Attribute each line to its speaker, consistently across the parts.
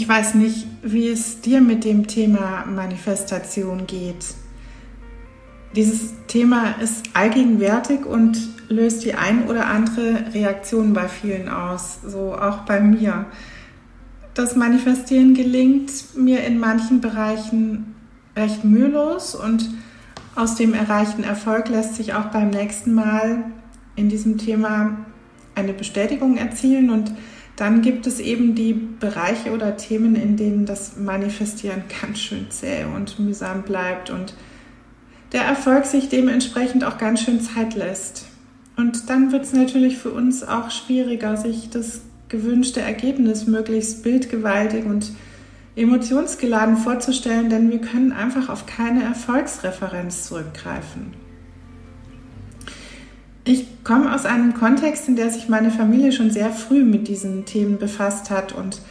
Speaker 1: Ich weiß nicht, wie es dir mit dem Thema Manifestation geht. Dieses Thema ist allgegenwärtig und löst die ein oder andere Reaktion bei vielen aus, so auch bei mir. Das Manifestieren gelingt mir in manchen Bereichen recht mühelos und aus dem erreichten Erfolg lässt sich auch beim nächsten Mal in diesem Thema eine Bestätigung erzielen und dann gibt es eben die Bereiche oder Themen, in denen das Manifestieren ganz schön zäh und mühsam bleibt und der Erfolg sich dementsprechend auch ganz schön Zeit lässt. Und dann wird es natürlich für uns auch schwieriger, sich das gewünschte Ergebnis möglichst bildgewaltig und emotionsgeladen vorzustellen, denn wir können einfach auf keine Erfolgsreferenz zurückgreifen. Ich komme aus einem Kontext, in der sich meine Familie schon sehr früh mit diesen Themen befasst hat und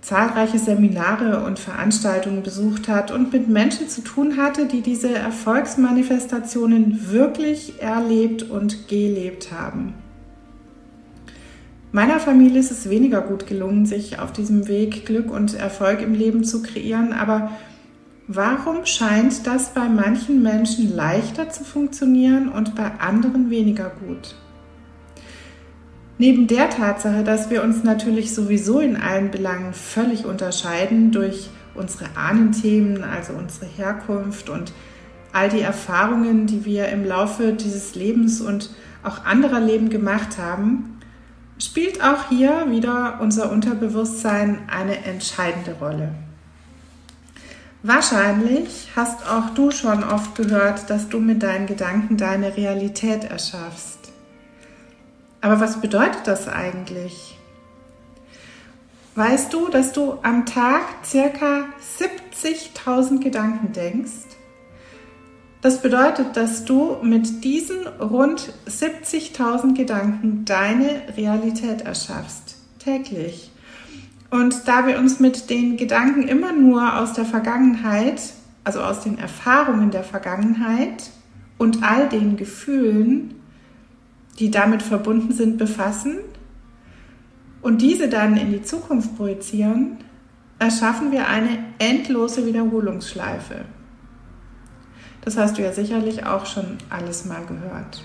Speaker 1: zahlreiche Seminare und Veranstaltungen besucht hat und mit Menschen zu tun hatte, die diese Erfolgsmanifestationen wirklich erlebt und gelebt haben. Meiner Familie ist es weniger gut gelungen, sich auf diesem Weg Glück und Erfolg im Leben zu kreieren, aber warum scheint das bei manchen Menschen leichter zu funktionieren und bei anderen weniger gut? Neben der Tatsache, dass wir uns natürlich sowieso in allen Belangen völlig unterscheiden durch unsere Ahnenthemen, also unsere Herkunft und all die Erfahrungen, die wir im Laufe dieses Lebens und auch anderer Leben gemacht haben, spielt auch hier wieder unser Unterbewusstsein eine entscheidende Rolle. Wahrscheinlich hast auch du schon oft gehört, dass du mit deinen Gedanken deine Realität erschaffst. Aber was bedeutet das eigentlich? Weißt du, dass du am Tag circa 70.000 Gedanken denkst? Das bedeutet, dass du mit diesen rund 70.000 Gedanken deine Realität erschaffst, täglich. Und da wir uns mit den Gedanken immer nur aus der Vergangenheit, also aus den Erfahrungen der Vergangenheit und all den Gefühlen, die damit verbunden sind, befassen und diese dann in die Zukunft projizieren, erschaffen wir eine endlose Wiederholungsschleife. Das hast du ja sicherlich auch schon alles mal gehört.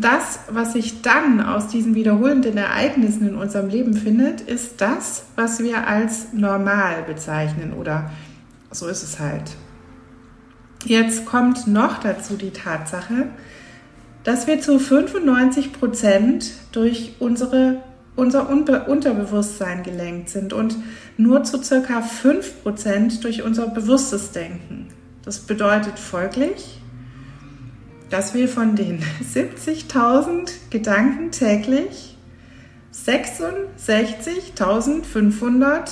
Speaker 1: Das, was sich dann aus diesen wiederholenden Ereignissen in unserem Leben findet, ist das, was wir als normal bezeichnen oder so ist es halt. Jetzt kommt noch dazu die Tatsache, dass wir zu 95 Prozent durch unsere, unser Unbe Unterbewusstsein gelenkt sind und nur zu circa 5 Prozent durch unser bewusstes Denken. Das bedeutet folglich, dass wir von den 70.000 Gedanken täglich 66.500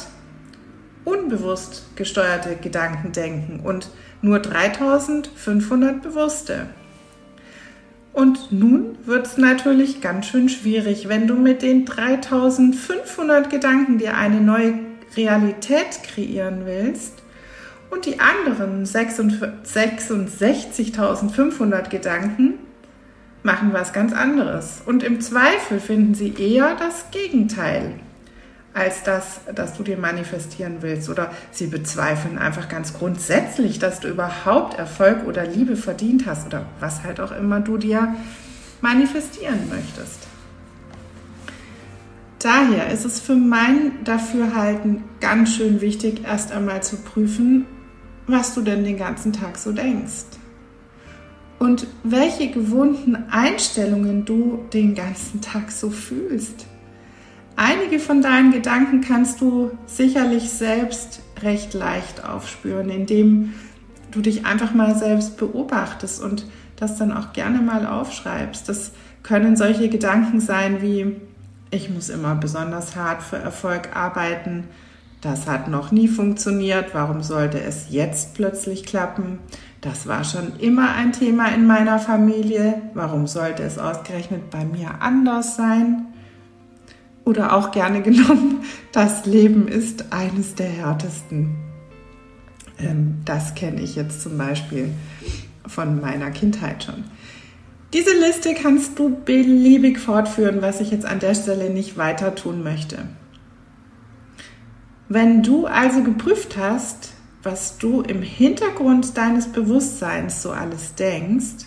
Speaker 1: unbewusst gesteuerte Gedanken denken und nur 3.500 bewusste. Und nun wird es natürlich ganz schön schwierig, wenn du mit den 3500 Gedanken dir eine neue Realität kreieren willst und die anderen 66.500 Gedanken machen was ganz anderes. Und im Zweifel finden sie eher das Gegenteil als das, das du dir manifestieren willst. Oder sie bezweifeln einfach ganz grundsätzlich, dass du überhaupt Erfolg oder Liebe verdient hast oder was halt auch immer du dir manifestieren möchtest. Daher ist es für mein Dafürhalten ganz schön wichtig, erst einmal zu prüfen, was du denn den ganzen Tag so denkst. Und welche gewohnten Einstellungen du den ganzen Tag so fühlst. Einige von deinen Gedanken kannst du sicherlich selbst recht leicht aufspüren, indem du dich einfach mal selbst beobachtest und das dann auch gerne mal aufschreibst. Das können solche Gedanken sein wie, ich muss immer besonders hart für Erfolg arbeiten, das hat noch nie funktioniert, warum sollte es jetzt plötzlich klappen? Das war schon immer ein Thema in meiner Familie, warum sollte es ausgerechnet bei mir anders sein? Oder auch gerne genommen, das Leben ist eines der härtesten. Ähm, das kenne ich jetzt zum Beispiel von meiner Kindheit schon. Diese Liste kannst du beliebig fortführen, was ich jetzt an der Stelle nicht weiter tun möchte. Wenn du also geprüft hast, was du im Hintergrund deines Bewusstseins so alles denkst,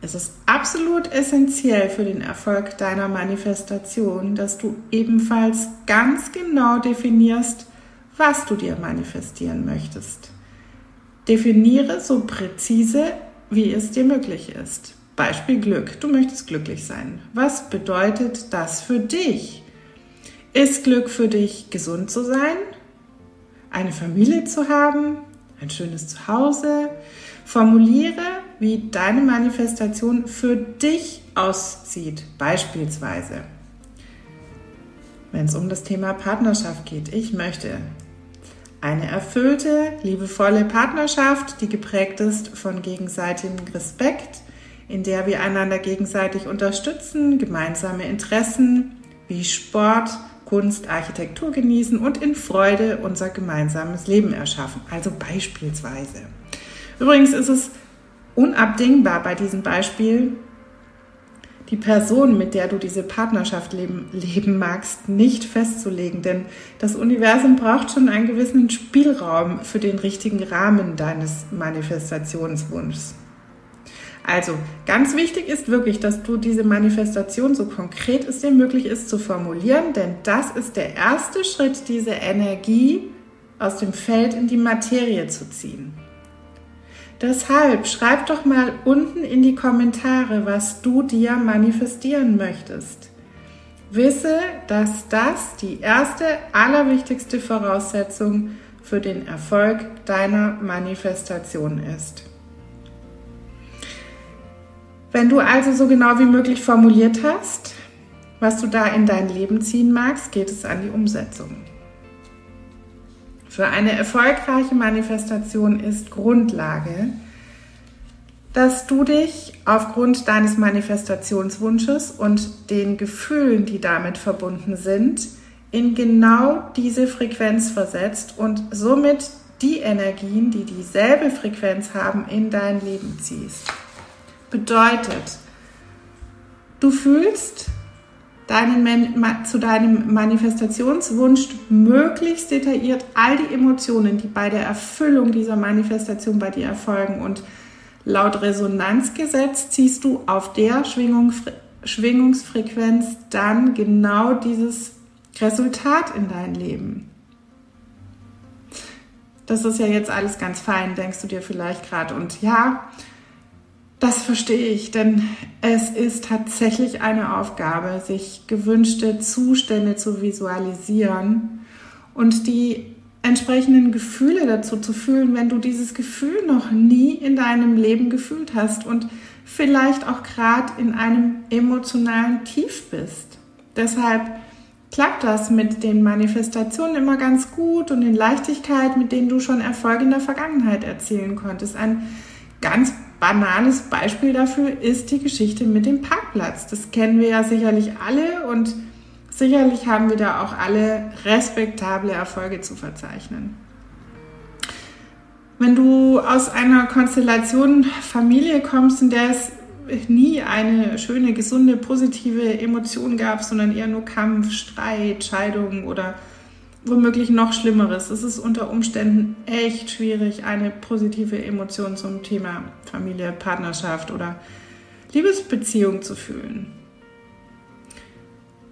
Speaker 1: es ist absolut essentiell für den Erfolg deiner Manifestation, dass du ebenfalls ganz genau definierst, was du dir manifestieren möchtest. Definiere so präzise, wie es dir möglich ist. Beispiel Glück. Du möchtest glücklich sein. Was bedeutet das für dich? Ist Glück für dich, gesund zu sein? Eine Familie zu haben? Ein schönes Zuhause? Formuliere, wie deine Manifestation für dich aussieht. Beispielsweise, wenn es um das Thema Partnerschaft geht. Ich möchte eine erfüllte, liebevolle Partnerschaft, die geprägt ist von gegenseitigem Respekt, in der wir einander gegenseitig unterstützen, gemeinsame Interessen wie Sport, Kunst, Architektur genießen und in Freude unser gemeinsames Leben erschaffen. Also beispielsweise. Übrigens ist es unabdingbar bei diesem Beispiel, die Person, mit der du diese Partnerschaft leben, leben magst, nicht festzulegen. Denn das Universum braucht schon einen gewissen Spielraum für den richtigen Rahmen deines Manifestationswunschs. Also ganz wichtig ist wirklich, dass du diese Manifestation so konkret es dir möglich ist zu formulieren, denn das ist der erste Schritt, diese Energie aus dem Feld in die Materie zu ziehen. Deshalb schreib doch mal unten in die Kommentare, was du dir manifestieren möchtest. Wisse, dass das die erste, allerwichtigste Voraussetzung für den Erfolg deiner Manifestation ist. Wenn du also so genau wie möglich formuliert hast, was du da in dein Leben ziehen magst, geht es an die Umsetzung. Für eine erfolgreiche Manifestation ist Grundlage, dass du dich aufgrund deines Manifestationswunsches und den Gefühlen, die damit verbunden sind, in genau diese Frequenz versetzt und somit die Energien, die dieselbe Frequenz haben, in dein Leben ziehst. Bedeutet, du fühlst, deinen, zu deinem Manifestationswunsch möglichst detailliert all die Emotionen, die bei der Erfüllung dieser Manifestation bei dir erfolgen. Und laut Resonanzgesetz ziehst du auf der Schwingung, Schwingungsfrequenz dann genau dieses Resultat in dein Leben. Das ist ja jetzt alles ganz fein, denkst du dir vielleicht gerade. Und ja, das verstehe ich, denn es ist tatsächlich eine Aufgabe, sich gewünschte Zustände zu visualisieren und die entsprechenden Gefühle dazu zu fühlen, wenn du dieses Gefühl noch nie in deinem Leben gefühlt hast und vielleicht auch gerade in einem emotionalen Tief bist. Deshalb klappt das mit den Manifestationen immer ganz gut und in Leichtigkeit, mit denen du schon Erfolge in der Vergangenheit erzielen konntest. Ein ganz banales Beispiel dafür ist die Geschichte mit dem Parkplatz. Das kennen wir ja sicherlich alle und sicherlich haben wir da auch alle respektable Erfolge zu verzeichnen. Wenn du aus einer Konstellation Familie kommst, in der es nie eine schöne, gesunde, positive Emotion gab, sondern eher nur Kampf, Streit, Scheidung oder womöglich noch Schlimmeres. Es ist unter Umständen echt schwierig, eine positive Emotion zum Thema Familie, Partnerschaft oder Liebesbeziehung zu fühlen.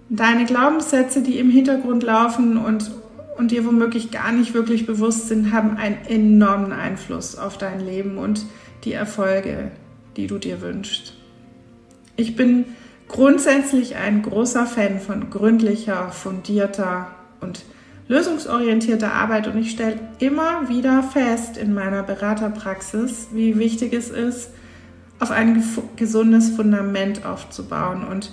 Speaker 1: Deine Glaubenssätze, die im Hintergrund laufen und, und dir womöglich gar nicht wirklich bewusst sind, haben einen enormen Einfluss auf dein Leben und die Erfolge, die du dir wünschst. Ich bin grundsätzlich ein großer Fan von gründlicher, fundierter und lösungsorientierte Arbeit und ich stelle immer wieder fest in meiner Beraterpraxis, wie wichtig es ist, auf ein gesundes Fundament aufzubauen. Und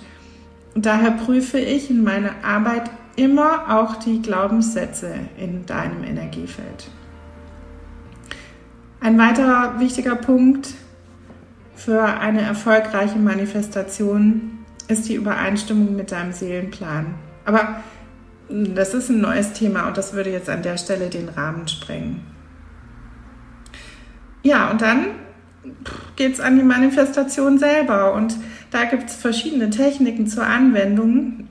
Speaker 1: daher prüfe ich in meiner Arbeit immer auch die Glaubenssätze in deinem Energiefeld. Ein weiterer wichtiger Punkt für eine erfolgreiche Manifestation ist die Übereinstimmung mit deinem Seelenplan. Aber das ist ein neues Thema und das würde jetzt an der Stelle den Rahmen sprengen. Ja, und dann geht es an die Manifestation selber und da gibt es verschiedene Techniken zur Anwendung.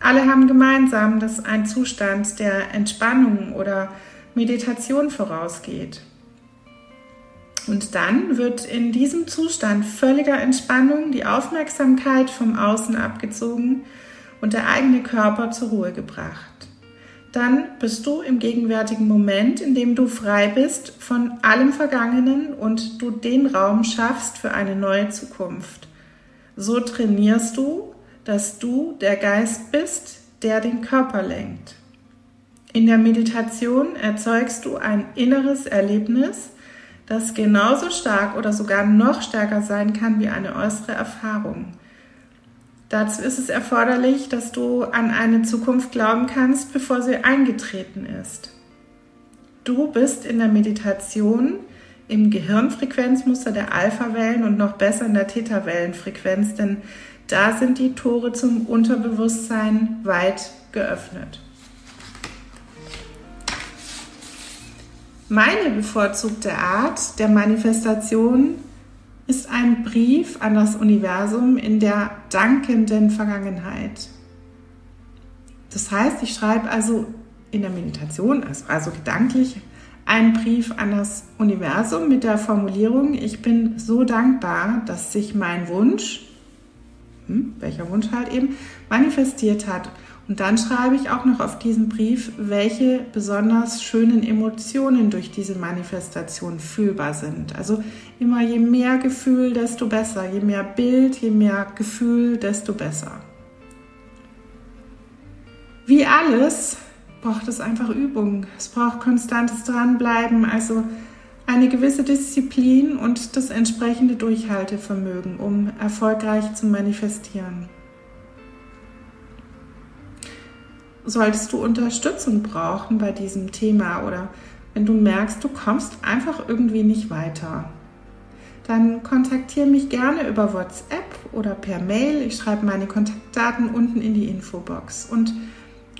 Speaker 1: Alle haben gemeinsam, dass ein Zustand der Entspannung oder Meditation vorausgeht. Und dann wird in diesem Zustand völliger Entspannung die Aufmerksamkeit vom Außen abgezogen und der eigene Körper zur Ruhe gebracht. Dann bist du im gegenwärtigen Moment, in dem du frei bist von allem Vergangenen und du den Raum schaffst für eine neue Zukunft. So trainierst du, dass du der Geist bist, der den Körper lenkt. In der Meditation erzeugst du ein inneres Erlebnis, das genauso stark oder sogar noch stärker sein kann wie eine äußere Erfahrung. Dazu ist es erforderlich, dass du an eine Zukunft glauben kannst, bevor sie eingetreten ist. Du bist in der Meditation im Gehirnfrequenzmuster der Alpha-Wellen und noch besser in der Theta-Wellenfrequenz, denn da sind die Tore zum Unterbewusstsein weit geöffnet. Meine bevorzugte Art der Manifestation ist ein Brief an das Universum in der dankenden Vergangenheit. Das heißt, ich schreibe also in der Meditation, also, also gedanklich, einen Brief an das Universum mit der Formulierung, ich bin so dankbar, dass sich mein Wunsch, hm, welcher Wunsch halt eben, manifestiert hat und dann schreibe ich auch noch auf diesen Brief, welche besonders schönen Emotionen durch diese Manifestation fühlbar sind. Also immer je mehr Gefühl, desto besser. Je mehr Bild, je mehr Gefühl, desto besser. Wie alles braucht es einfach Übung. Es braucht konstantes Dranbleiben, also eine gewisse Disziplin und das entsprechende Durchhaltevermögen, um erfolgreich zu manifestieren. Solltest du Unterstützung brauchen bei diesem Thema oder wenn du merkst, du kommst einfach irgendwie nicht weiter, dann kontaktiere mich gerne über WhatsApp oder per Mail. Ich schreibe meine Kontaktdaten unten in die Infobox und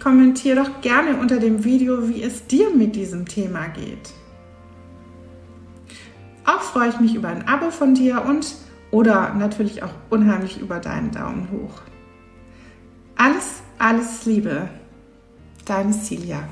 Speaker 1: kommentiere doch gerne unter dem Video, wie es dir mit diesem Thema geht. Auch freue ich mich über ein Abo von dir und oder natürlich auch unheimlich über deinen Daumen hoch. Alles, alles Liebe. Deine Silja.